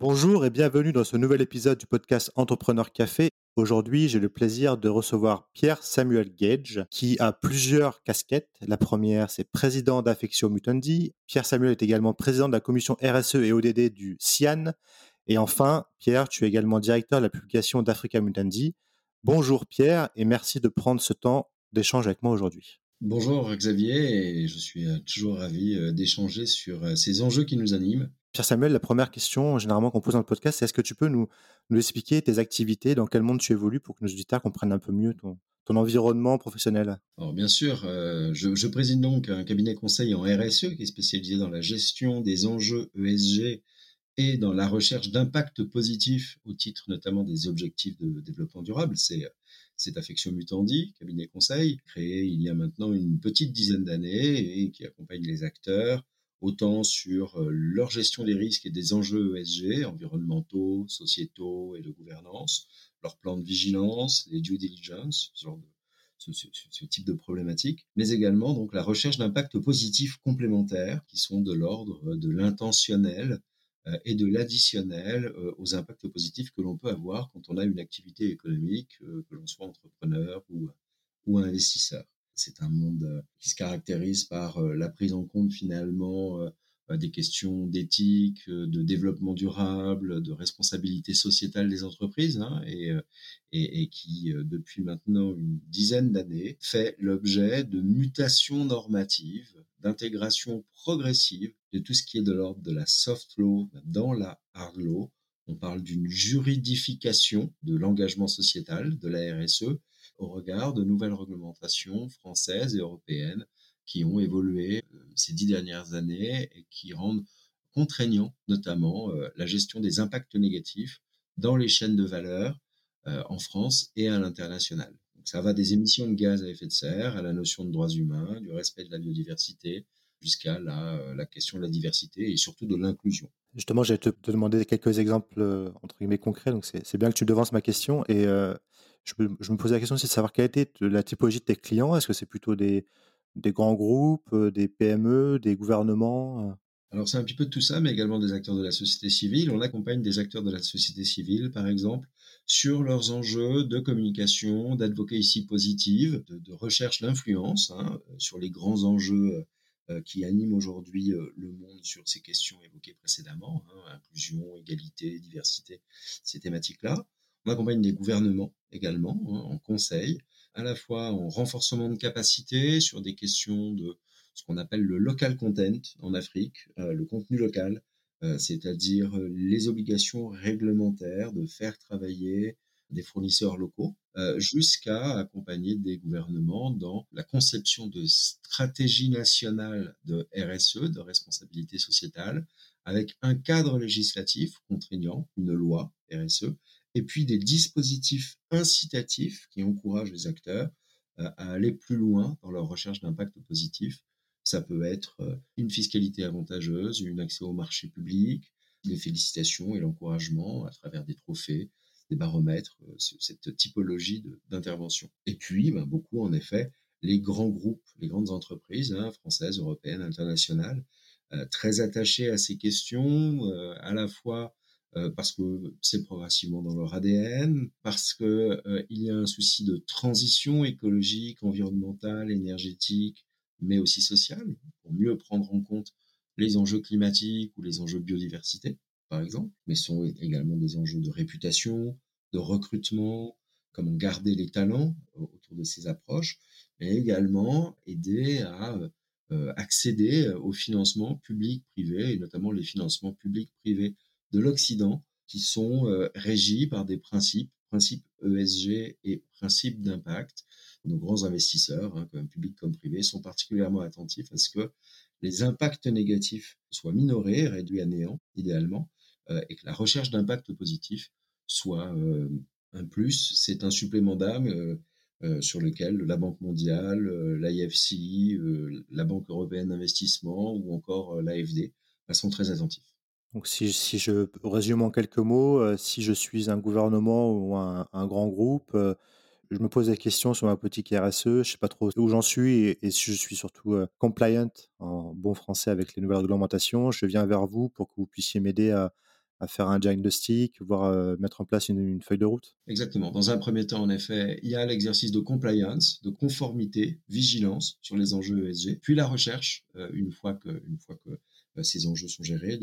Bonjour et bienvenue dans ce nouvel épisode du podcast Entrepreneur Café. Aujourd'hui, j'ai le plaisir de recevoir Pierre Samuel Gage, qui a plusieurs casquettes. La première, c'est président d'Affectio Mutundi. Pierre Samuel est également président de la commission RSE et ODD du CIAN. Et enfin, Pierre, tu es également directeur de la publication d'Africa Mutundi. Bonjour Pierre et merci de prendre ce temps d'échange avec moi aujourd'hui. Bonjour Xavier et je suis euh, toujours ravi euh, d'échanger sur euh, ces enjeux qui nous animent Pierre Samuel, la première question généralement qu'on pose dans le podcast, c'est est-ce que tu peux nous, expliquer tes activités, dans quel monde tu évolues pour que nos auditeurs comprennent un peu mieux ton, environnement professionnel? Alors bien sûr, euh, je, préside donc un cabinet conseil en RSE qui est spécialisé dans la gestion des enjeux ESG et dans la recherche d'impact positif au titre notamment des objectifs de développement durable. C'est cette affection Mutandi, cabinet conseil, créé il y a maintenant une petite dizaine d'années et qui accompagne les acteurs autant sur euh, leur gestion des risques et des enjeux ESG, environnementaux, sociétaux et de gouvernance, leur plan de vigilance, les due diligence, ce, genre de, ce, type de problématiques, mais également donc la recherche d'impacts positifs complémentaires qui sont de l'ordre de l'intentionnel euh, et de l'additionnel euh, aux impacts positifs que l'on peut avoir quand on a une activité économique, que l'on soit entrepreneur ou, ou investisseur c'est un monde euh, qui se caractérise par euh, la prise en compte finalement euh, des questions d'éthique, de développement durable, de responsabilité sociétale des entreprises, hein, et, et, et, qui, depuis maintenant une dizaine d'années, fait l'objet de mutations normatives, d'intégration progressive de tout ce qui est de l'ordre de la soft law dans la hard law. On parle d'une juridification de l'engagement sociétal, de la RSE, au regard de nouvelles réglementations françaises et européennes qui ont évolué euh, ces dix dernières années et qui rendent contraignant notamment euh, la gestion des impacts négatifs dans les chaînes de valeur euh, en France et à l'international. Ça va des émissions de gaz à effet de serre à la notion de droits humains, du respect de la biodiversité, jusqu'à la, question de la diversité et surtout de l'inclusion. Justement, j'ai te, te demander quelques exemples entre guillemets concrets, donc c'est bien que tu devances ma question. Et je me, posais la question aussi de savoir quelle était la typologie de tes clients. Est-ce que c'est plutôt des, grands groupes, des PME, des gouvernements alors c'est un petit peu de tout ça, mais également des acteurs de la société civile. On accompagne des acteurs de la société civile, par exemple, sur leurs enjeux de communication, d'advocacy positive, de, recherche d'influence hein, sur les grands enjeux qui animent aujourd'hui le monde sur ces questions évoquées précédemment, hein, inclusion, égalité, diversité, ces thématiques-là. On accompagne des gouvernements également hein, en conseil, à la fois en renforcement de capacité sur des questions de ce qu'on appelle le local content en Afrique, euh, le contenu local, euh, c'est-à-dire les obligations réglementaires de faire travailler des fournisseurs locaux, euh, jusqu'à accompagner des gouvernements dans la conception de stratégies nationales de RSE, de responsabilité sociétale, avec un cadre législatif contraignant, une loi RSE, et puis des dispositifs incitatifs qui encouragent les acteurs euh, à aller plus loin dans leur recherche d'impact positif. Ça peut être euh, une fiscalité avantageuse, un accès au marché public, des félicitations et l'encouragement à travers des trophées, des baromètres, euh, cette typologie d'intervention. Et puis, ben, beaucoup, en effet, les grands groupes, les grandes entreprises hein, françaises, européennes, internationales, très attachées à ces questions, à la fois euh, parce que c'est progressivement dans leur ADN, parce que euh, il y a un souci de transition écologique, environnementale, énergétique, mais aussi sociale, pour mieux prendre en compte les enjeux climatiques ou les enjeux biodiversité, par exemple, mais sont également des enjeux de réputation, de recrutement, comment garder les talents euh, autour de ces approches, mais également aider à accéder au financement public-privé, et notamment les financements publics-privés de l'Occident qui sont euh, régis par des principes, principes ESG et principes d'impact. Nos grands investisseurs, hein, comme publics comme privés, sont particulièrement attentifs à ce que les impacts négatifs soient minorés, réduits à néant, idéalement, euh, et que la recherche d'impact positif soit euh, un plus, c'est un supplément d'âme euh, sur lequel la Banque mondiale, l'IFC, la Banque européenne d'investissement ou encore l'AFD sont très attentifs. Donc si, si, je résume en quelques mots, euh, si je suis un gouvernement ou un, un grand groupe, euh, je me pose des questions sur ma politique RSE, je sais pas trop où j'en suis et, si je suis surtout euh, compliant en bon français avec les nouvelles réglementations, je viens vers vous pour que vous puissiez m'aider à, à faire un diagnostic, voire mettre en place une, feuille de route Exactement. Dans un premier temps, en effet, il y a l'exercice de compliance, de conformité, vigilance sur les enjeux ESG, puis la recherche, une fois que, une fois que ces enjeux sont gérés,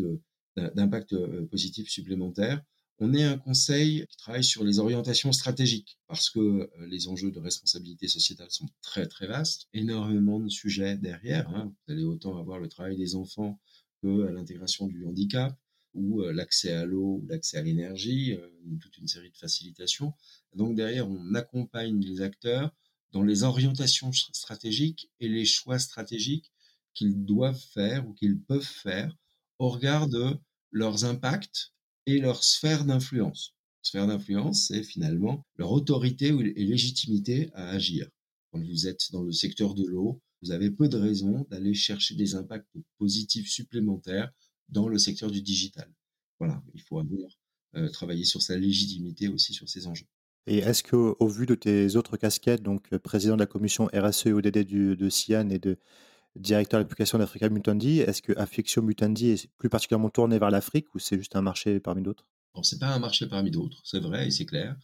d'impact positif supplémentaire on est un conseil qui travaille sur les orientations stratégiques parce que les enjeux de responsabilité sociétale sont très très vastes, énormément de sujets derrière. Hein. Vous allez autant avoir le travail des enfants que l'intégration du handicap ou l'accès à l'eau ou l'accès à l'énergie, toute une série de facilitations. Donc derrière, on accompagne les acteurs dans les orientations stratégiques et les choix stratégiques qu'ils doivent faire ou qu'ils peuvent faire au regard de leurs impacts et leur sphère d'influence. Sphère d'influence, c'est finalement leur autorité et légitimité à agir. Quand vous êtes dans le secteur de l'eau, vous avez peu de raisons d'aller chercher des impacts positifs supplémentaires dans le secteur du digital. Voilà, il faut avoir euh, travailler sur sa légitimité aussi sur ces enjeux. Et est-ce qu'au au vu de tes autres casquettes, donc euh, président de la commission RSE et ODD du, de CIAN et de directeur d'application d'Africa Mutundi, est-ce que Affection Mutundi est plus particulièrement tourné vers l'Afrique ou c'est juste un marché parmi d'autres? Ce n'est pas un marché parmi d'autres, c'est vrai et c'est clair.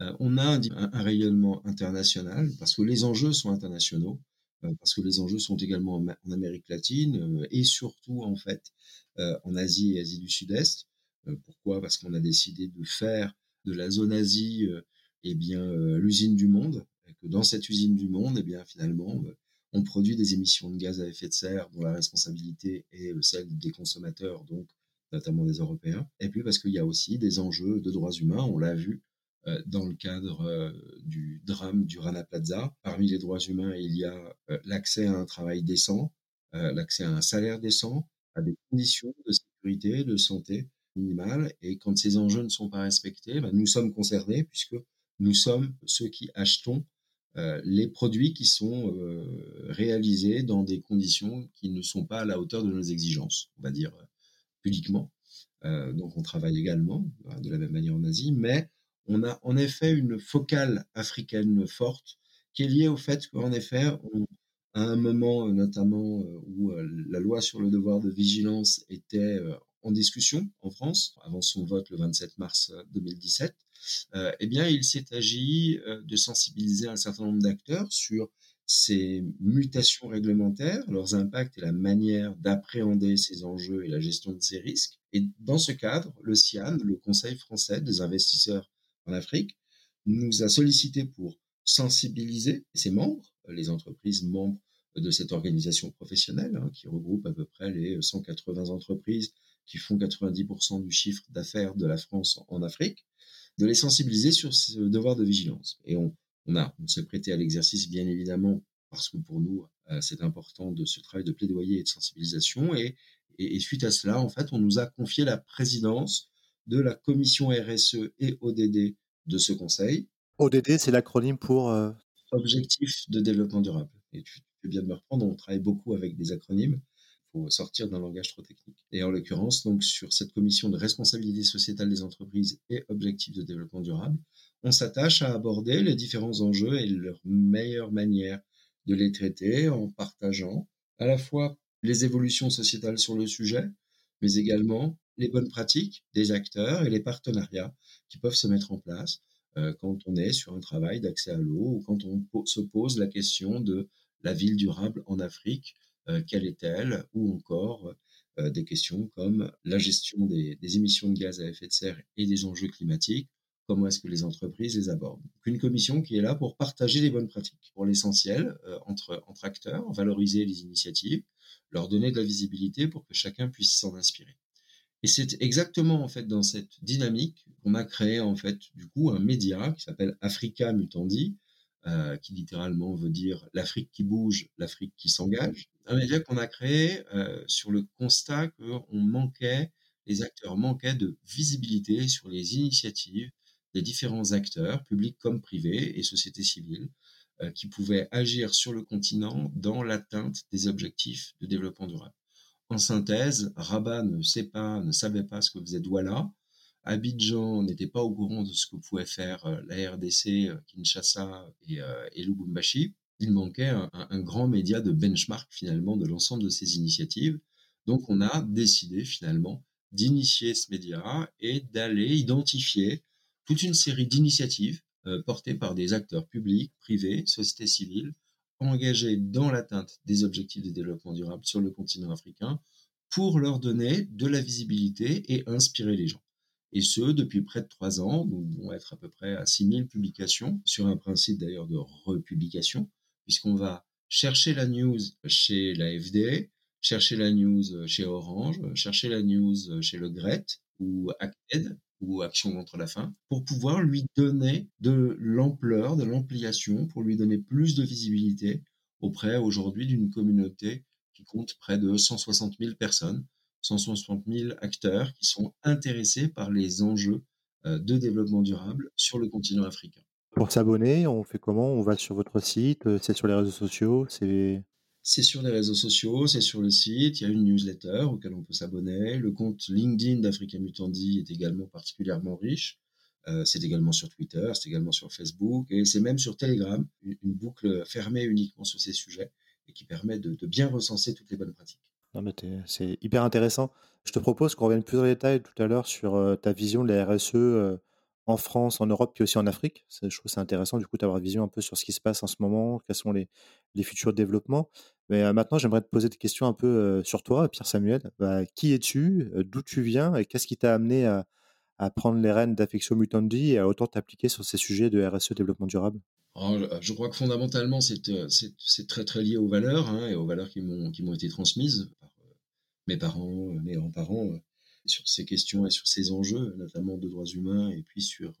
Euh, on a un, rayonnement international parce que les enjeux sont internationaux, euh, parce que les enjeux sont également en, Amérique latine euh, et surtout en fait en Asie et Asie du Sud-Est. pourquoi? Parce qu'on a décidé de faire de la zone Asie eh bien l'usine du monde, et que dans cette usine du monde, eh bien finalement on produit des émissions de gaz à effet de serre dont la responsabilité est euh, celle des consommateurs, donc notamment des Européens. Et puis parce qu'il y a aussi des enjeux de droits humains, on l'a vu euh, dans le cadre euh, du drame du Rana Plaza. Parmi les droits humains, il y a l'accès à un travail décent, l'accès à un salaire décent, à des conditions de sécurité, de santé minimales. Et quand ces enjeux ne sont pas respectés, ben, nous sommes concernés puisque nous sommes ceux qui achetons euh, les produits qui sont euh, réalisés dans des conditions qui ne sont pas à la hauteur de nos exigences, on va dire euh, publiquement. donc on travaille également de la même manière en Asie, mais on a en effet une focale africaine forte qui est liée au fait qu'en effet, à un moment notamment où la loi sur le devoir de vigilance était en discussion en France, avant son vote le 27 mars 2017, euh, eh bien, il s'est agi euh, de sensibiliser un certain nombre d'acteurs sur ces mutations réglementaires, leurs impacts et la manière d'appréhender ces enjeux et la gestion de ces risques. Et dans ce cadre, le CIAN, le Conseil français des investisseurs en Afrique, nous a sollicité pour sensibiliser ses membres, les entreprises membres de cette organisation professionnelle, hein, qui regroupe à peu près les 180 entreprises qui font 90% du chiffre d'affaires de la France en Afrique, de les sensibiliser sur ce devoir de vigilance. Et on, on a, on s'est prêté à l'exercice, bien évidemment, parce que pour nous, euh, c'est important de ce travail de plaidoyer et de sensibilisation. Et, et, suite à cela, en fait, on nous a confié la présidence de la commission RSE et ODD de ce conseil. ODD, c'est l'acronyme pour euh, Objectif de développement durable. Et tu fais bien de me reprendre, on travaille beaucoup avec des acronymes faut sortir d'un langage trop technique. Et en l'occurrence, donc sur cette commission de responsabilité sociétale des entreprises et objectifs de développement durable, on s'attache à aborder les différents enjeux et leur meilleure manière de les traiter en partageant à la fois les évolutions sociétales sur le sujet, mais également les bonnes pratiques des acteurs et les partenariats qui peuvent se mettre en place euh, quand on est sur un travail d'accès à l'eau ou quand on se pose la question de la ville durable en Afrique quelle est-elle, ou encore euh, des questions comme la gestion des, émissions de gaz à effet de serre et des enjeux climatiques, comment est-ce que les entreprises les abordent. une commission qui est là pour partager les bonnes pratiques, pour l'essentiel, euh, entre, entre acteurs, valoriser les initiatives, leur donner de la visibilité pour que chacun puisse s'en inspirer. Et c'est exactement en fait dans cette dynamique qu'on a créé en fait du coup un média qui s'appelle Africa Mutandi, euh, qui littéralement veut dire l'Afrique qui bouge, l'Afrique qui s'engage. Un média qu'on a créé euh, sur le constat qu'on manquait, les acteurs manquaient de visibilité sur les initiatives des différents acteurs, publics comme privés et sociétés civiles, euh, qui pouvaient agir sur le continent dans l'atteinte des objectifs de développement durable. En synthèse, Rabat ne sait pas, ne savait pas ce que faisait Douala, Abidjan n'était pas au courant de ce que pouvait faire euh, la RDC, euh, Kinshasa et, euh, et Lubumbashi. Il manquait un, grand média de benchmark finalement de l'ensemble de ces initiatives. Donc on a décidé finalement d'initier ce média et d'aller identifier toute une série d'initiatives portées par des acteurs publics, privés, sociétés civiles, engagés dans l'atteinte des objectifs de développement durable sur le continent africain pour leur donner de la visibilité et inspirer les gens. Et ce, depuis près de trois ans, nous devons être à peu près à 6000 publications, sur un principe d'ailleurs de republication, puisqu'on va chercher la news chez la FDA, chercher la news chez Orange, chercher la news chez le GRET ou ACTED ou Action contre la faim, pour pouvoir lui donner de l'ampleur, de l'ampliation, pour lui donner plus de visibilité auprès aujourd'hui d'une communauté qui compte près de 160 000 personnes, 160 000 acteurs qui sont intéressés par les enjeux euh, de développement durable sur le continent africain. Pour s'abonner, on fait comment? On va sur votre site, euh, c'est sur les réseaux sociaux, c'est c'est sur les réseaux sociaux, c'est sur le site, il y a une newsletter auquel on peut s'abonner. Le compte LinkedIn d'Africa Mutandi est également particulièrement riche. Euh, c'est également sur Twitter, c'est également sur Facebook et c'est même sur Telegram, une, boucle fermée uniquement sur ces sujets et qui permet de, bien recenser toutes les bonnes pratiques. C'est hyper intéressant. Je te propose qu'on revienne plus en détail tout à l'heure sur ta vision de la RSE en France, en Europe, puis aussi en Afrique. Je trouve c'est intéressant du coup d'avoir une vision un peu sur ce qui se passe en ce moment, quels sont les, futurs développements. Mais maintenant, j'aimerais te poser des questions un peu sur toi, Pierre Samuel. Bah, qui es-tu D'où tu viens Et qu'est-ce qui t'a amené à, prendre les rênes d'Affection Mutandi et à autant t'appliquer sur ces sujets de RSE développement durable? Oh, je crois que fondamentalement, c'est très très lié aux valeurs hein, et aux valeurs qui m'ont été transmises mes parents, mes grands-parents sur ces questions et sur ces enjeux, notamment de droits humains, et puis sur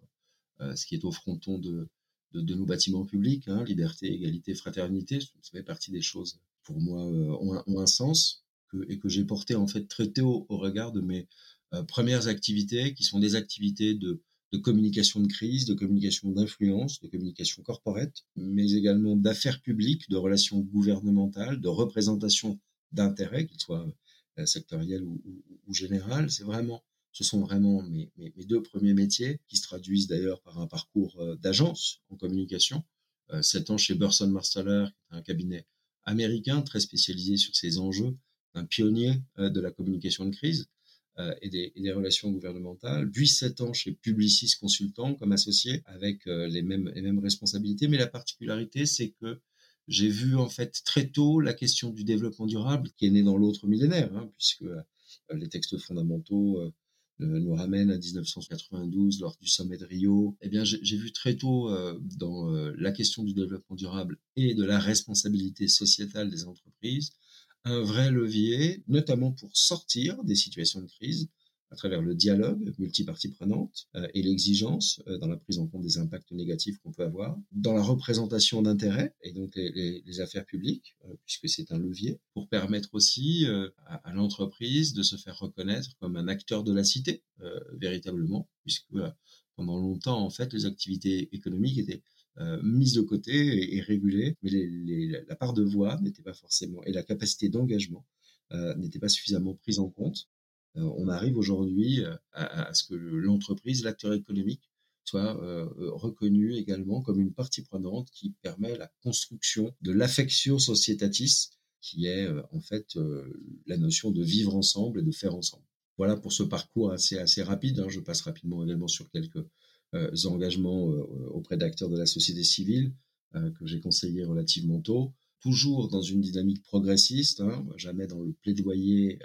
euh, ce qui est au fronton de, nos bâtiments publics, hein, liberté, égalité, fraternité. Ça fait partie des choses, pour moi, euh, ont, un, sens et que j'ai porté en fait très tôt au regard de mes euh, premières activités, qui sont des activités de, de communication de crise, de communication d'influence, de communication corporate, mais également d'affaires publiques, de relations gouvernementales, de représentation d'intérêts, qu'ils soient euh, sectoriel ou, ou, général. C'est vraiment, ce sont vraiment mes, deux premiers métiers qui se traduisent d'ailleurs par un parcours euh, d'agence en communication. Euh, sept ans chez Burson Marsteller, un cabinet américain très spécialisé sur ces enjeux, un pionnier de la communication de crise et des, relations gouvernementales. Puis sept ans chez Publicis Consultant comme associé avec les mêmes responsabilités. Mais la particularité, c'est que j'ai vu en fait très tôt la question du développement durable qui est née dans l'autre millénaire, hein, puisque euh, les textes fondamentaux euh, nous ramènent à 1992 lors du sommet de Rio. Eh bien, j'ai vu très tôt euh, dans la question du développement durable et de la responsabilité sociétale des entreprises un vrai levier, notamment pour sortir des situations de crise, à travers le dialogue multipartie prenante euh, et l'exigence euh, dans la prise en compte des impacts négatifs qu'on peut avoir, dans la représentation d'intérêts et donc les, les, affaires publiques, euh, puisque c'est un levier, pour permettre aussi à, à l'entreprise de se faire reconnaître comme un acteur de la cité, véritablement, puisque pendant longtemps, en fait, les activités économiques étaient mises de côté et, et régulées, mais les, les, la part de voix n'était pas forcément, et la capacité d'engagement n'était pas suffisamment prise en compte. Euh, on arrive aujourd'hui euh, à, ce que l'entreprise, l'acteur économique, soit euh, reconnu également comme une partie prenante qui permet la construction de l'affectio societatis, qui est en fait la notion de vivre ensemble et de faire ensemble. Voilà pour ce parcours assez, rapide. Hein. Je passe rapidement également sur quelques engagements auprès d'acteurs de la société civile que j'ai conseillés relativement tôt. Toujours dans une dynamique progressiste, hein, jamais dans le plaidoyer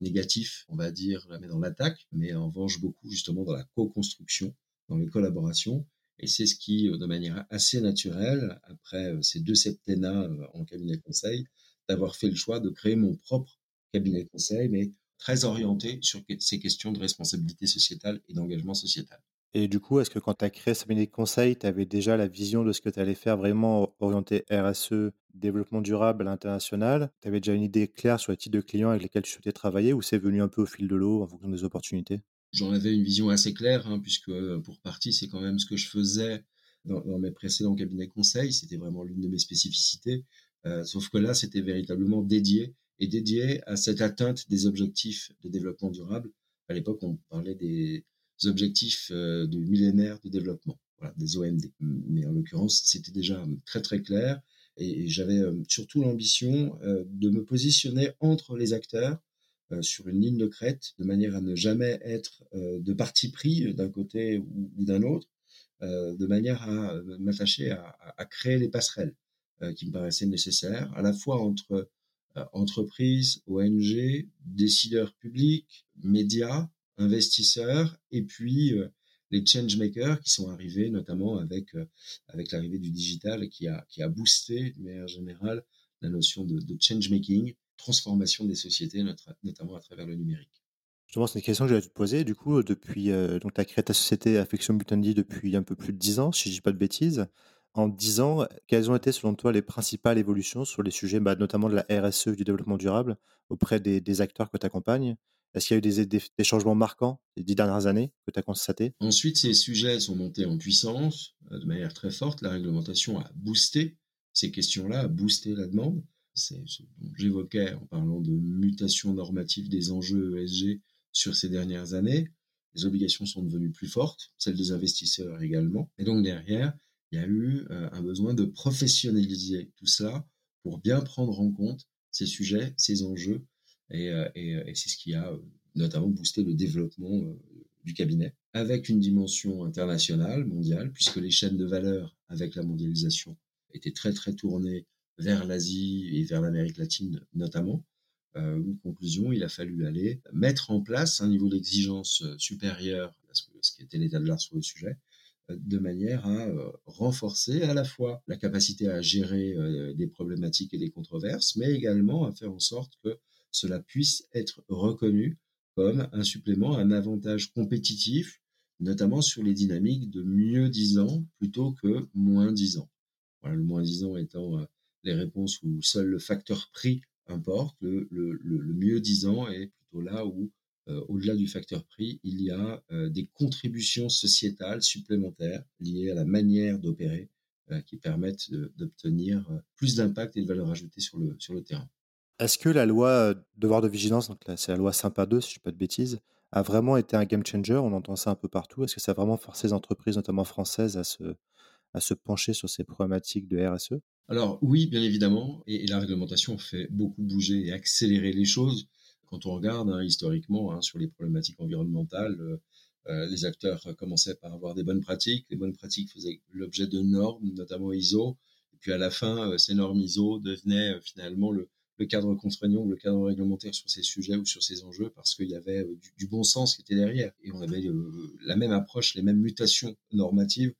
négatif, on va dire, mais dans l'attaque, mais en revanche beaucoup justement dans la co-construction, dans les collaborations. Et c'est ce qui, euh, de manière assez naturelle, après euh, ces deux septennats euh, en cabinet conseil, d'avoir fait le choix de créer mon propre cabinet conseil, mais très orienté sur ces questions de responsabilité sociétale et d'engagement sociétal. Et du coup, est-ce que quand tu as créé ce cabinet de conseil, tu avais déjà la vision de ce que tu allais faire vraiment orienté RSE, développement durable à l'international? Tu avais déjà une idée claire sur les types de clients avec lesquels tu souhaitais travailler ou c'est venu un peu au fil de l'eau en fonction des opportunités? J'en avais une vision assez claire, hein, puisque euh, pour partie, c'est quand même ce que je faisais dans, mes précédents cabinets conseils. C'était vraiment l'une de mes spécificités. Euh, sauf que là, c'était véritablement dédié et dédié à cette atteinte des objectifs de développement durable. À l'époque, on parlait des objectifs euh, du millénaire de développement, voilà, des OMD. Mais en l'occurrence, c'était déjà très très clair et j'avais euh, surtout l'ambition euh, de me positionner entre les acteurs sur une ligne de crête, de manière à ne jamais être de parti pris d'un côté ou, d'un autre, de manière à m'attacher à, à, créer les passerelles qui me paraissaient nécessaires, à la fois entre entreprises, ONG, décideurs publics, médias, investisseurs, et puis les changemakers qui sont arrivés notamment avec, avec l'arrivée du digital qui a, qui a boosté de manière générale la notion de, de changemaking, transformation des sociétés, notamment à travers le numérique. Justement, c'est une question que j'allais te poser. Du coup, depuis, donc, tu as créé ta société Affection Mutundi depuis un peu plus de 10 ans, si je ne dis pas de bêtises. En 10 ans, quelles ont été selon toi les principales évolutions sur les sujets, bah, notamment de la RSE, du développement durable, auprès des, acteurs que tu accompagnes Est-ce qu'il y a eu des, changements marquants les dix dernières années que tu as constatés Ensuite, ces sujets sont montés en puissance euh, de manière très forte. La réglementation a boosté ces questions-là, a boosté la demande. C'est ce dont j'évoquais en parlant de mutation normative des enjeux ESG sur ces dernières années. Les obligations sont devenues plus fortes, celles des investisseurs également. Et donc derrière, il y a eu euh, un besoin de professionnaliser tout cela pour bien prendre en compte ces sujets, ces enjeux. Et, euh, euh, c'est ce qui a notamment boosté le développement du cabinet, avec une dimension internationale, mondiale, puisque les chaînes de valeur avec la mondialisation étaient très très tournées vers l'Asie et vers l'Amérique latine notamment. une conclusion, il a fallu aller mettre en place un niveau d'exigence supérieur à ce qui était l'état de l'art sur le sujet, de manière à euh, renforcer à la fois la capacité à gérer euh, des problématiques et des controverses, mais également à faire en sorte que cela puisse être reconnu comme un supplément, un avantage compétitif, notamment sur les dynamiques de mieux disant plutôt que moins disant. Voilà, le moins disant étant euh, les réponses où seul le facteur prix importe, le, mieux disant est plutôt là où euh, au-delà du facteur prix, il y a euh, des contributions sociétales supplémentaires liées à la manière d'opérer qui permettent d'obtenir plus d'impact et de valeur ajoutée sur le terrain. Est-ce que la loi devoir de vigilance, donc c'est la loi Sympa 2, si je ne dis pas de bêtises, a vraiment été un game changer? On entend ça un peu partout. Est-ce que ça a vraiment forcé les entreprises, notamment françaises, à se, à se pencher sur ces problématiques de RSE Alors oui, bien évidemment, et, la réglementation fait beaucoup bouger et accélérer les choses quand on regarde hein, historiquement hein, sur les problématiques environnementales, euh, les acteurs commençaient par avoir des bonnes pratiques. Les bonnes pratiques faisaient l'objet de normes, notamment ISO. Et puis à la fin, ces normes ISO devenaient finalement le, cadre contraignant ou le cadre réglementaire sur ces sujets ou sur ces enjeux parce qu'il y avait du, bon sens qui était derrière. Et on avait la même approche, les mêmes mutations normatives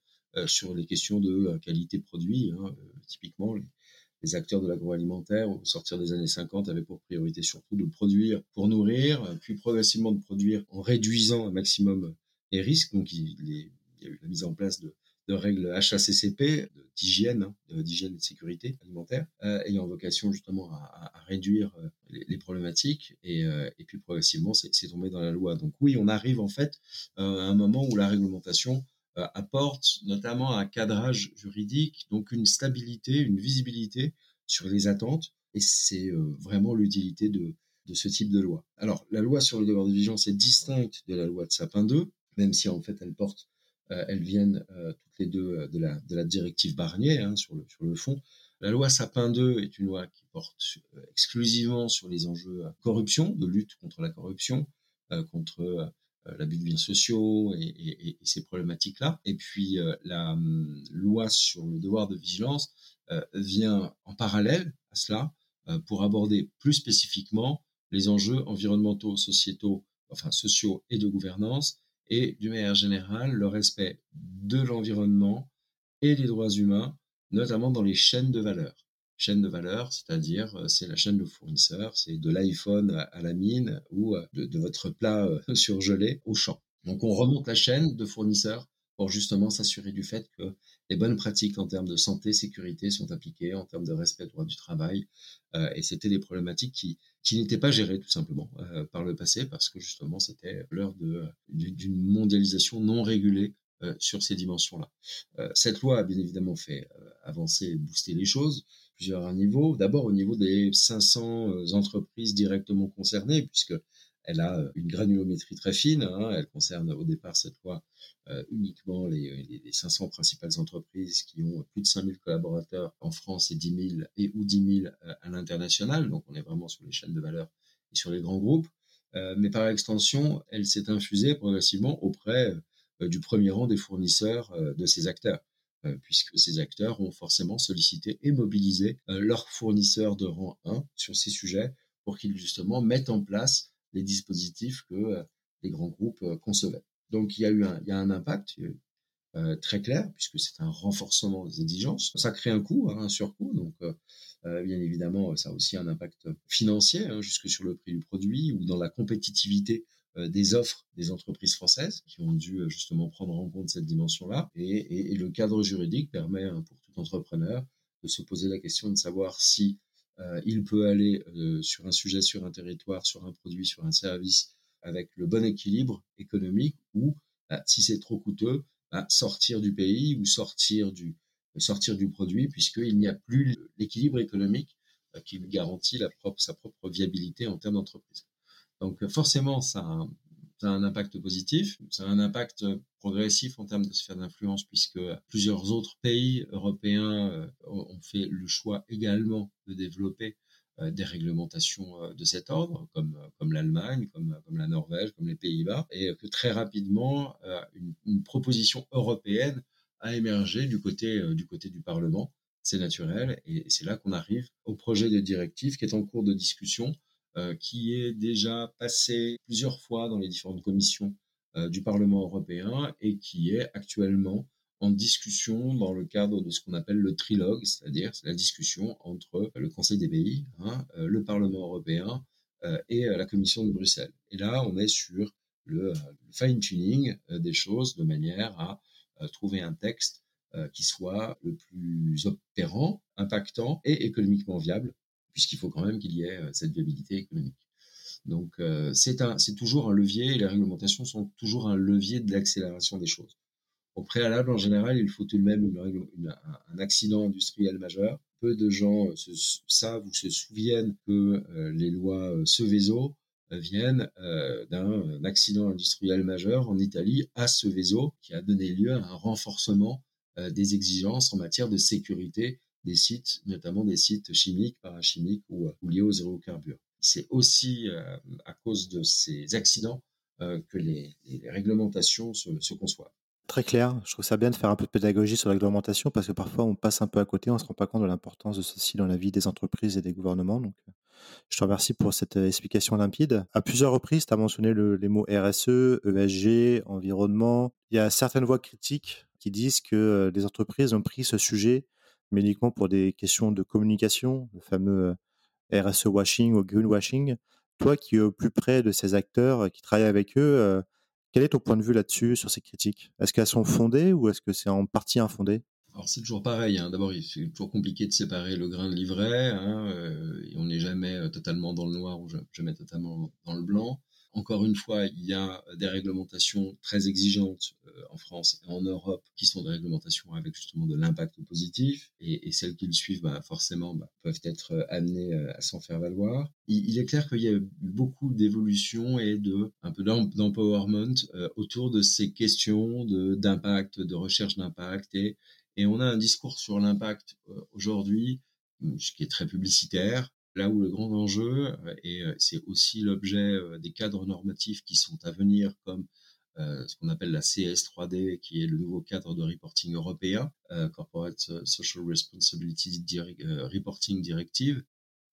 sur les questions de qualité de produit. Hein, typiquement, les, les acteurs de l'agroalimentaire, au sortir des années 50, avaient pour priorité surtout de produire pour nourrir, puis progressivement de produire en réduisant un maximum les risques. Donc, il, y a eu la mise en place de, règles HACCP, d'hygiène, hein, d'hygiène et de sécurité alimentaire, euh, ayant vocation justement à, réduire euh, les, problématiques. Euh, et, puis progressivement, c'est tombé dans la loi. Donc oui, on arrive en fait à un moment où la réglementation euh, apporte notamment un cadrage juridique, donc une stabilité, une visibilité sur les attentes, et c'est euh, vraiment l'utilité de, de ce type de loi. Alors, la loi sur le devoir de vigilance est distincte de la loi de Sapin 2, même si en fait elle porte, euh, elles viennent toutes les deux de la, de la directive Barnier hein, sur, le, sur le fond. La loi Sapin 2 est une loi qui porte exclusivement sur les enjeux corruption, de lutte contre la corruption, contre euh, l'abus de biens sociaux et, ces problématiques-là. Et puis euh, la hum, loi sur le devoir de vigilance euh, vient en parallèle à cela pour aborder plus spécifiquement les enjeux environnementaux, sociétaux, enfin sociaux et de gouvernance, et d'une manière générale le respect de l'environnement et des droits humains, notamment dans les chaînes de valeur chaîne de valeur, c'est-à-dire euh, c'est la chaîne de fournisseurs, c'est de l'iPhone à la mine ou euh, de, votre plat euh, surgelé au champ. Donc on remonte la chaîne de fournisseurs pour justement s'assurer du fait que les bonnes pratiques en termes de santé, sécurité sont appliquées, en termes de respect des droits du travail. et c'était des problématiques qui, qui n'étaient pas gérées tout simplement par le passé parce que justement c'était l'heure d'une mondialisation non régulée sur ces dimensions-là. cette loi a bien évidemment fait avancer et booster les choses plusieurs niveaux. D'abord au niveau des 500 euh, entreprises directement concernées, puisque elle a euh, une granulométrie très fine. Hein. Elle concerne au départ cette loi euh, uniquement les, 500 principales entreprises qui ont plus de 5000 collaborateurs en France et 10 000 et ou 10 000 à l'international. Donc on est vraiment sur les chaînes de valeur et sur les grands groupes, mais par extension, elle s'est infusée progressivement auprès du premier rang des fournisseurs de ces acteurs puisque ces acteurs ont forcément sollicité et mobilisé leurs fournisseurs de rang 1 sur ces sujets pour qu'ils justement mettent en place les dispositifs que les grands groupes concevaient. Donc il y a eu un, il y a un impact, euh, très clair, puisque c'est un renforcement des exigences. Ça crée un coût, hein, un surcoût, donc euh, euh, bien évidemment, ça a aussi un impact financier, hein, jusque sur le prix du produit ou dans la compétitivité des offres des entreprises françaises qui ont dû justement prendre en compte cette dimension-là. Et, le cadre juridique permet hein, pour tout entrepreneur de se poser la question de savoir si il peut aller sur un sujet, sur un territoire, sur un produit, sur un service avec le bon équilibre économique ou bah, si c'est trop coûteux, sortir du pays ou sortir du, sortir du produit, puisqu'il n'y a plus l'équilibre économique euh, qui garantit la propre, sa propre viabilité en termes d'entreprise. Donc euh, forcément, ça a, ça a, un, impact positif, ça a un impact progressif en termes de sphère d'influence, puisque plusieurs autres pays européens euh, ont fait le choix également de développer euh, des réglementations euh, de cet ordre, comme, euh, comme l'Allemagne, comme, comme la Norvège, comme les Pays-Bas, et que très rapidement, une, une, proposition européenne a émergé du côté, du, côté du Parlement. C'est naturel, et c'est là qu'on arrive au projet de directive qui est en cours de discussion, qui est déjà passé plusieurs fois dans les différentes commissions du Parlement européen et qui est actuellement en discussion dans le cadre de ce qu'on appelle le trilogue, c'est-à-dire la discussion entre le Conseil des pays, hein, euh, le Parlement européen euh, et euh, la Commission de Bruxelles. Et là, on est sur le, fine-tuning des choses de manière à trouver un texte qui soit le plus opérant, impactant et économiquement viable, puisqu'il faut quand même qu'il y ait cette viabilité économique. Donc c'est toujours un levier, et les réglementations sont toujours un levier de l'accélération des choses. Au préalable, en général, il faut tout de même un accident industriel majeur. Peu de gens se, savent ou se souviennent que euh, les lois euh, Seveso euh, viennent d'un accident industriel majeur en Italie à Seveso, qui a donné lieu à un renforcement des exigences en matière de sécurité des sites, notamment des sites chimiques, parachimiques ou, liés aux hydrocarbures. C'est aussi à cause de ces accidents que les, réglementations se conçoivent. Très clair. Je trouve ça bien de faire un peu de pédagogie sur la réglementation parce que parfois on passe un peu à côté, on ne se rend pas compte de l'importance de ceci dans la vie des entreprises et des gouvernements. Donc, euh, je te remercie pour cette euh, explication limpide. À plusieurs reprises, tu as mentionné les mots RSE, ESG, environnement. Il y a certaines voix critiques qui disent que euh, les entreprises ont pris ce sujet, mais uniquement pour des questions de communication, le fameux RSE washing ou green washing. Toi qui es au plus près de ces acteurs, qui travaillent avec eux, quel est ton point de vue là-dessus, sur ces critiques? Est-ce qu'elles sont fondées ou est-ce que c'est en partie infondé alors c'est toujours pareil. Hein. D'abord, c'est toujours compliqué de séparer le grain de l'ivraie. Hein, euh, on n'est jamais euh, totalement dans le noir ou jamais totalement dans le blanc. Encore une fois, il y a des réglementations très exigeantes euh, en France et en Europe qui sont des réglementations avec justement de l'impact positif et, celles qui le suivent, bah, forcément, bah, peuvent être euh, amenées euh, à s'en faire valoir. Il, est clair qu'il y a eu beaucoup d'évolution et de un peu d'empowerment autour de ces questions d'impact, de, recherche d'impact et, et on a un discours sur l'impact aujourd'hui qui est très publicitaire, Là où le grand enjeu, euh, et euh, c'est aussi l'objet euh, des cadres normatifs qui sont à venir, comme ce qu'on appelle la CS3D, qui est le nouveau cadre de reporting européen, Corporate Social Responsibility Reporting Directive,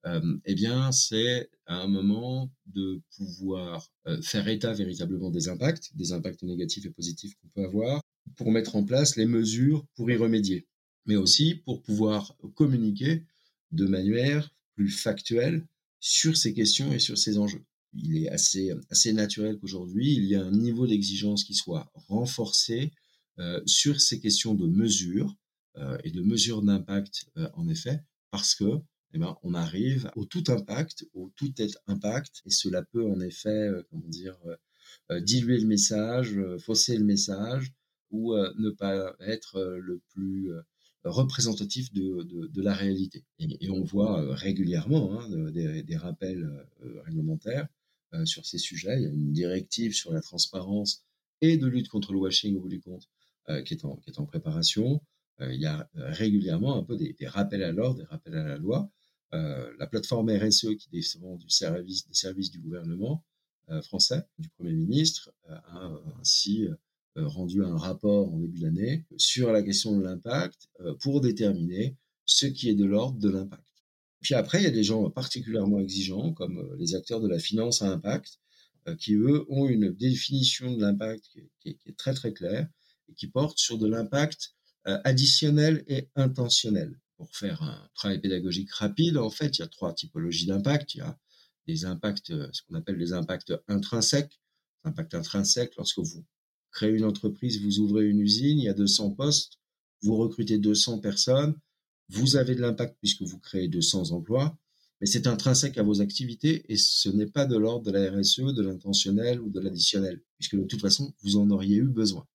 eh bien, c'est à un moment de pouvoir faire état véritablement des impacts, des impacts négatifs et positifs qu'on peut avoir, pour mettre en place les mesures pour y remédier, mais aussi pour pouvoir communiquer de manière plus factuel sur ces questions et sur ces enjeux. Il est assez, assez naturel qu'aujourd'hui, il y a un niveau d'exigence qui soit renforcé euh, sur ces questions de mesure euh, et de mesure d'impact, euh, en effet, parce que eh ben, on arrive au tout impact, au tout être impact, et cela peut en effet, comment dire, diluer le message, fausser le message, ou ne pas être le plus représentatif de, de, de, la réalité. Et, on voit euh, régulièrement hein, des, des, rappels euh, réglementaires euh, sur ces sujets. Il y a une directive sur la transparence et de lutte contre le washing au bout du compte qui, est en, qui est en préparation. il y a régulièrement un peu des, des rappels à l'ordre, des rappels à la loi la plateforme RSE qui dépend du service, des services du gouvernement français, du Premier ministre, a ainsi rendu un rapport en début d'année sur la question de l'impact pour déterminer ce qui est de l'ordre de l'impact. Puis après, il y a des gens particulièrement exigeants, comme les acteurs de la finance à impact, qui, eux, ont une définition de l'impact qui, est très, très claire et qui porte sur de l'impact additionnel et intentionnel. Pour faire un travail pédagogique rapide, en fait, il y a trois typologies d'impact. Il y a des impacts, ce qu'on appelle des impacts intrinsèques. Impact intrinsèque, lorsque vous créez une entreprise, vous ouvrez une usine, il y a 200 postes, vous recrutez 200 personnes, vous avez de l'impact puisque vous créez 200 emplois, mais c'est intrinsèque à vos activités et ce n'est pas de l'ordre de la RSE, de l'intentionnel ou de l'additionnel, puisque de toute façon, vous en auriez eu besoin.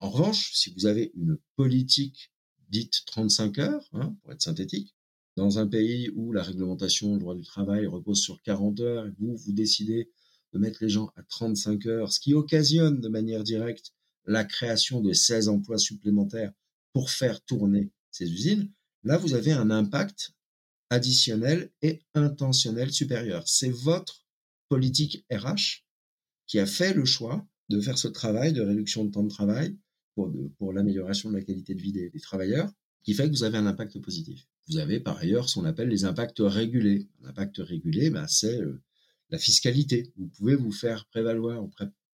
En revanche, si vous avez une politique dite 35 heures, hein, pour être synthétique, dans un pays où la réglementation, le droit du travail repose sur 40 heures vous, vous décidez de mettre les gens à 35 heures, ce qui occasionne de manière directe la création de 16 emplois supplémentaires pour faire tourner ces usines, là, vous avez un impact additionnel et intentionnel supérieur. C'est votre politique RH qui a fait le choix de faire ce travail de réduction de temps de travail pour, l'amélioration de la qualité de vie des, travailleurs, qui fait que vous avez un impact positif. Vous avez par ailleurs ce qu'on appelle les impacts régulés. Un impact régulé, ben, c'est euh, la fiscalité. Vous pouvez vous faire prévaloir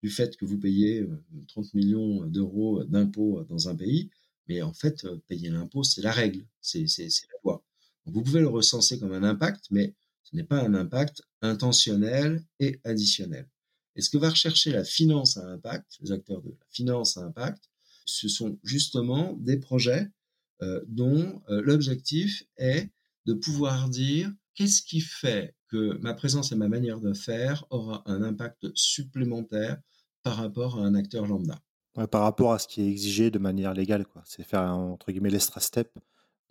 du fait que vous payez 30 euh, millions d'euros d'impôts dans un pays, mais en fait, euh, payer l'impôt, c'est la règle, c'est la loi. vous pouvez le recenser comme un impact, mais ce n'est pas un impact intentionnel et additionnel. Et ce que va rechercher la finance à impact, les acteurs de la finance à impact, ce sont justement des projets euh, dont l'objectif est de pouvoir dire qu'est-ce qui fait que ma présence et ma manière de faire aura un impact supplémentaire par rapport à un acteur lambda par rapport à ce qui est exigé de manière légale, quoi. C'est faire, entre guillemets, l'extra step,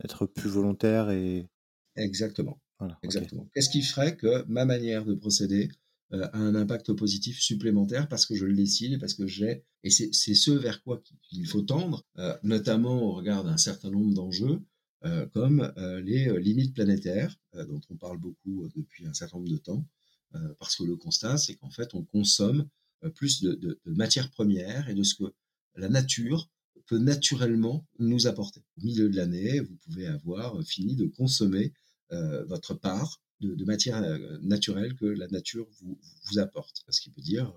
être plus volontaire et Exactement. Exactement. Qu'est-ce qui ferait que ma manière de procéder euh, a un impact positif supplémentaire parce que je le décide et parce que j'ai et c'est ce vers quoi qu'il faut tendre, euh, notamment au regard d'un certain nombre d'enjeux comme les limites planétaires dont on parle beaucoup depuis un certain nombre de temps, parce que le constat c'est qu'en fait on consomme euh, plus de, matières premières et de ce que la nature peut naturellement nous apporter. Au milieu de l'année, vous pouvez avoir fini de consommer euh, votre part de, de matière euh, naturelle que la nature vous apporte. Ce qui veut dire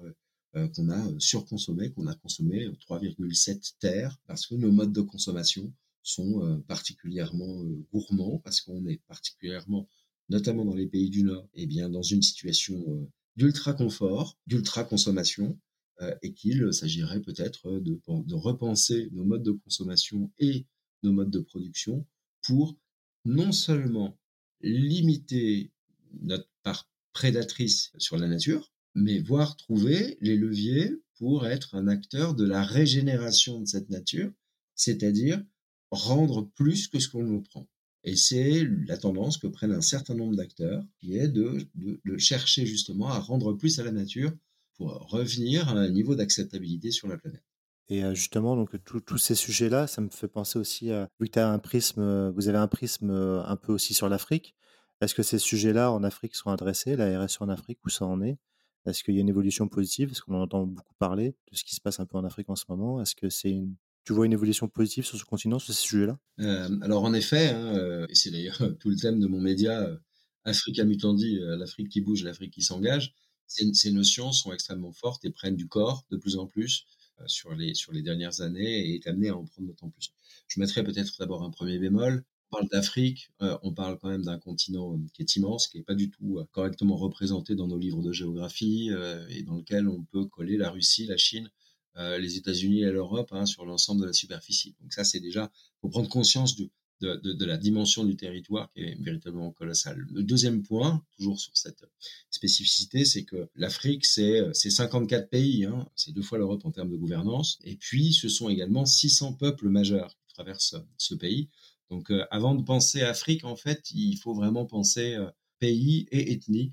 qu'on a surconsommé, qu'on a consommé 3,7 terres parce que nos modes de consommation sont particulièrement gourmands, parce qu'on est particulièrement, notamment dans les pays du Nord, eh bien dans une situation d'ultra confort, d'ultra consommation, euh, et qu'il s'agirait peut-être de, de, repenser nos modes de consommation et nos modes de production pour non seulement limiter notre part prédatrice sur la nature, mais voir trouver les leviers pour être un acteur de la régénération de cette nature, c'est-à-dire rendre plus que ce qu'on nous prend. Et c'est la tendance que prennent un certain nombre d'acteurs, qui est de, chercher justement à rendre plus à la nature pour revenir à un niveau d'acceptabilité sur la planète. Et euh, justement, donc tous ces sujets-là, ça me fait penser aussi à, vu que as un prisme, euh, vous avez un prisme euh, un peu aussi sur l'Afrique. Est-ce que ces sujets-là en Afrique sont adressés, la RSE en Afrique, où ça en est? Est-ce qu'il y a une évolution positive? Est-ce qu'on en entend beaucoup parler de ce qui se passe un peu en Afrique en ce moment? Est-ce que c'est une tu vois une évolution positive sur ce continent, sur ces sujets-là? Euh, Alors en effet, hein, euh, et c'est d'ailleurs tout le thème de mon média, euh, Africa Mutandi, l'Afrique qui bouge, l'Afrique qui s'engage, ces, notions sont extrêmement fortes et prennent du corps de plus en plus sur, les, sur les dernières années et est amené à en prendre d'autant plus. Je mettrai peut-être d'abord un premier bémol. On parle d'Afrique, on parle quand même d'un continent qui est immense, qui n'est pas du tout correctement représenté dans nos livres de géographie et dans lequel on peut coller la Russie, la Chine les États-Unis et l'Europe hein, sur l'ensemble de la superficie. Donc ça, c'est déjà, faut prendre conscience de, de, la dimension du territoire qui est véritablement colossale. Le deuxième point, toujours sur cette spécificité, c'est que l'Afrique, c'est 54 pays, hein, c'est deux fois l'Europe en termes de gouvernance, et puis ce sont également 600 peuples majeurs qui traversent ce pays. Donc euh, avant de penser Afrique, en fait, il faut vraiment penser euh, pays et ethnie,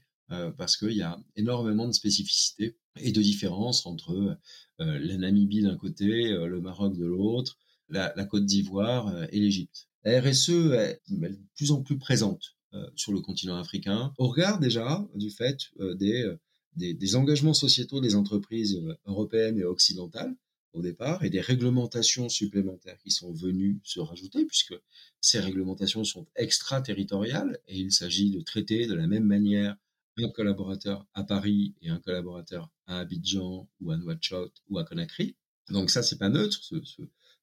parce qu'il y a énormément de spécificités et de différences entre euh, la Namibie d'un côté, euh, le Maroc de l'autre, la, Côte d'Ivoire euh, et l'Égypte. La RSE est de plus en plus présente sur le continent africain, au regard déjà du fait des, engagements sociétaux des entreprises européennes et occidentales au départ et des réglementations supplémentaires qui sont venues se rajouter puisque ces réglementations sont extraterritoriales et il s'agit de traiter de la même manière un collaborateur à Paris et un collaborateur à Abidjan ou à Nouakchott ou à Conakry. Donc ça, c'est pas neutre.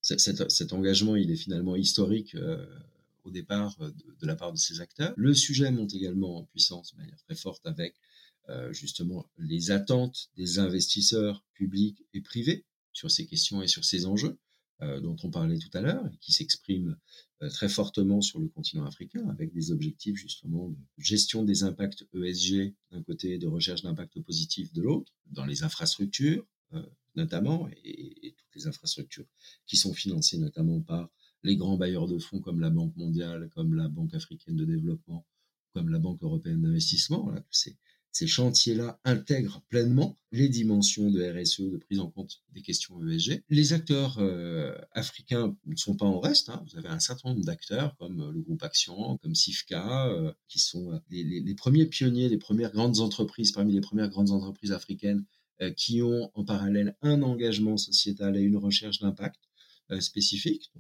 cet, engagement, il est finalement historique euh, au départ euh, de, la part de ces acteurs. Le sujet monte également en puissance de manière très forte avec euh, justement les attentes des investisseurs publics et privés sur ces questions et sur ces enjeux dont on parlait tout à l'heure et qui s'expriment très fortement sur le continent africain avec des objectifs justement de gestion des impacts ESG d'un côté, de recherche d'impact positif de l'autre, dans les infrastructures euh, notamment et, toutes les infrastructures qui sont financées notamment par les grands bailleurs de fonds comme la Banque mondiale, comme la Banque africaine de développement, comme la Banque européenne d'investissement. Ces chantiers-là intègrent pleinement les dimensions de RSE, de prise en compte des questions ESG. Les acteurs euh, africains ne sont pas en reste. Hein. Vous avez un certain nombre d'acteurs comme euh, le groupe Action, comme SIFCA, euh, qui sont les, premiers pionniers, les premières grandes entreprises, parmi les premières grandes entreprises africaines qui ont en parallèle un engagement sociétal et une recherche d'impact spécifique.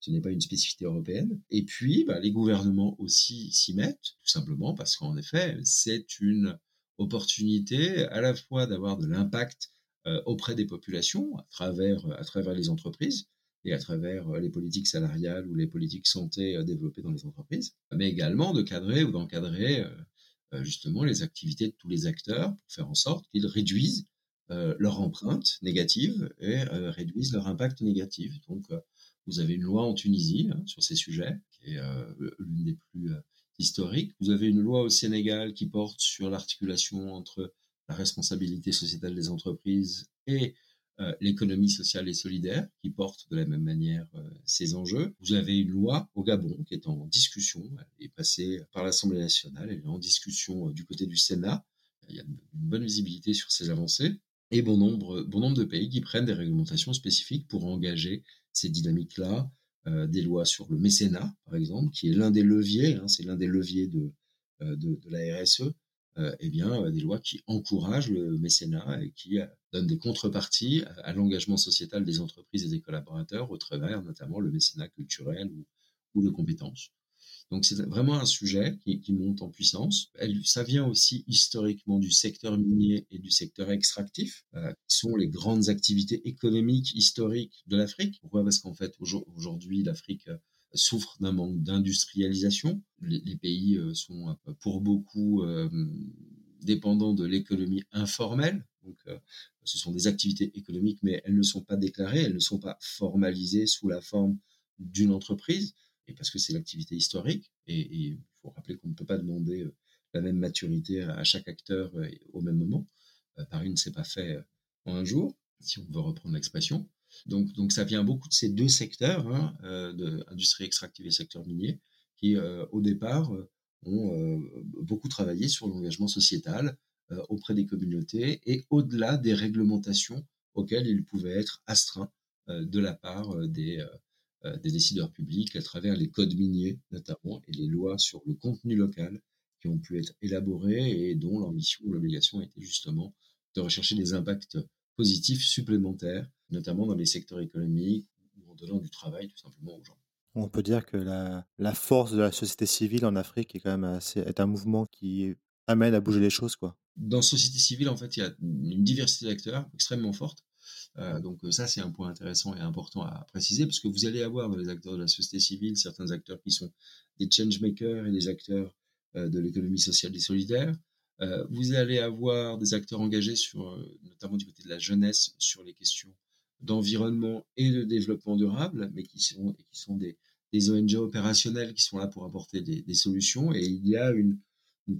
Ce n'est pas une spécificité européenne. Et puis, bah, les gouvernements aussi s'y mettent, tout simplement parce qu'en effet, c'est une opportunité à la fois d'avoir de l'impact euh, auprès des populations à travers, les entreprises et à travers euh, les politiques salariales ou les politiques santé euh, développées dans les entreprises, mais également de cadrer ou d'encadrer justement les activités de tous les acteurs pour faire en sorte qu'ils réduisent leur empreinte négative et réduisent leur impact négatif. Donc, vous avez une loi en Tunisie hein, sur ces sujets, qui est euh, l'une des plus euh, historiques. Vous avez une loi au Sénégal qui porte sur l'articulation entre la responsabilité sociétale des entreprises et euh, l'économie sociale et solidaire, qui porte de la même manière ces enjeux. Vous avez une loi au Gabon qui est en discussion, elle est passée par l'Assemblée nationale, elle est en discussion du côté du Sénat. Il y a une bonne visibilité sur ces avancées et bon bon nombre de pays qui prennent des réglementations spécifiques pour engager ces dynamiques-là, euh, des lois sur le mécénat, par exemple, qui est l'un des leviers, hein, c'est l'un des leviers de, euh, la RSE, euh, eh bien, des lois qui encouragent le mécénat et qui donnent des contreparties à, l'engagement sociétal des entreprises et des collaborateurs au travers notamment le mécénat culturel ou, ou de compétences. Donc c'est vraiment un sujet qui, monte en puissance. Ça vient aussi historiquement du secteur minier et du secteur extractif, euh, qui sont les grandes activités économiques historiques de l'Afrique. Pourquoi? Parce qu'en fait aujourd'hui l'Afrique euh, souffre d'un manque d'industrialisation. Les, pays euh, sont pour beaucoup dépendants de l'économie informelle. Donc, ce sont des activités économiques, mais elles ne sont pas déclarées, elles ne sont pas formalisées sous la forme d'une entreprise et parce que c'est l'activité historique. Et il faut rappeler qu'on ne peut pas demander euh, la même maturité à chaque acteur euh, au même moment. Euh, Paris ne s'est pas fait en un jour, si on veut reprendre l'expression. Donc, donc ça vient beaucoup de ces deux secteurs, hein, de industrie extractive et secteur minier, qui au départ ont beaucoup travaillé sur l'engagement sociétal auprès des communautés et au-delà des réglementations auxquelles ils pouvaient être astreints de la part des, euh, des décideurs publics à travers les codes miniers notamment et les lois sur le contenu local qui ont pu être élaborées et dont l'ambition ou l'obligation était justement de rechercher des impacts positifs supplémentaires, notamment dans les secteurs économiques ou en donnant du travail tout simplement aux gens. On peut dire que la, la force de la société civile en Afrique est quand même assez, est un mouvement qui amène à bouger les choses. Quoi. Dans la société civile, en fait, il y a une diversité d'acteurs extrêmement forte. Euh, donc euh, ça, c'est un point intéressant et important à préciser, parce que vous allez avoir dans les acteurs de la société civile certains acteurs qui sont des changemakers et des acteurs euh, de l'économie sociale et solidaire. vous allez avoir des acteurs engagés, sur, notamment du côté de la jeunesse, sur les questions d'environnement et de développement durable, mais qui sont, qui sont des, ONG opérationnels qui sont là pour apporter des, solutions. Et il y a une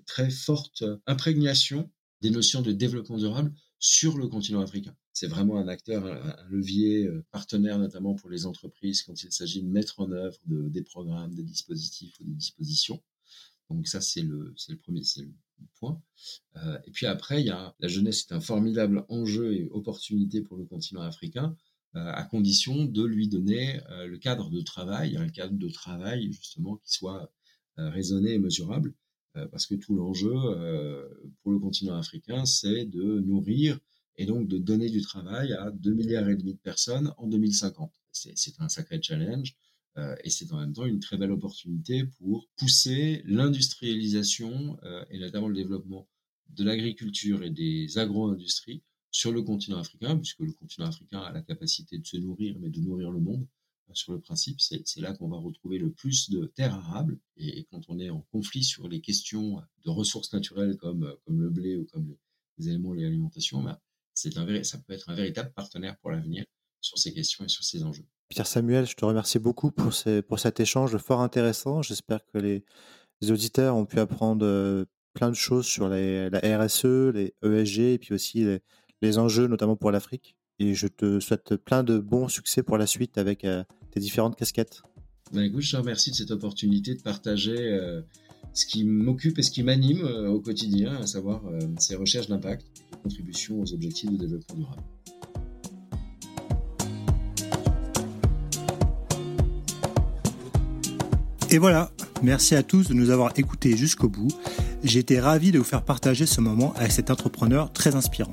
très forte imprégnation des notions de développement durable sur le continent africain c'est vraiment un acteur, un, levier euh, partenaire notamment pour les entreprises quand il s'agit de mettre en œuvre des programmes, des dispositifs ou des dispositions. Donc ça, c'est le, premier point. Euh, et puis après, il y a, la jeunesse est un formidable enjeu et opportunité pour le continent africain, euh, à condition de lui donner le cadre de travail, un cadre de travail justement qui soit raisonnée et mesurable, parce que tout l'enjeu pour le continent africain, c'est de nourrir et donc de donner du travail à 2 milliards et demi de personnes en 2050. C'est un sacré challenge. et c'est en même temps une très belle opportunité pour pousser l'industrialisation et notamment le développement de l'agriculture et des agro-industries sur le continent africain, puisque le continent africain a la capacité de se nourrir, mais de nourrir le monde. Sur le principe, c'est là qu'on va retrouver le plus de terres arables. Et, quand on est en conflit sur les questions de ressources naturelles comme, comme le blé ou comme les, éléments de l'alimentation, bah, un, ça peut être un véritable partenaire pour l'avenir sur ces questions et sur ces enjeux. Pierre Samuel, je te remercie beaucoup pour, ces, pour cet échange fort intéressant. J'espère que les, les, auditeurs ont pu apprendre euh, plein de choses sur la RSE, les ESG et puis aussi les, enjeux, notamment pour l'Afrique. Et je te souhaite plein de bons succès pour la suite avec euh, tes différentes casquettes. Ben écoute, je te remercie de cette opportunité de partager euh, ce qui m'occupe et ce qui m'anime euh, au quotidien, à savoir ces recherches d'impact et de contribution aux objectifs de développement durable. Et voilà, merci à tous de nous avoir écoutés jusqu'au bout. J'ai été ravi de vous faire partager ce moment avec cet entrepreneur très inspirant.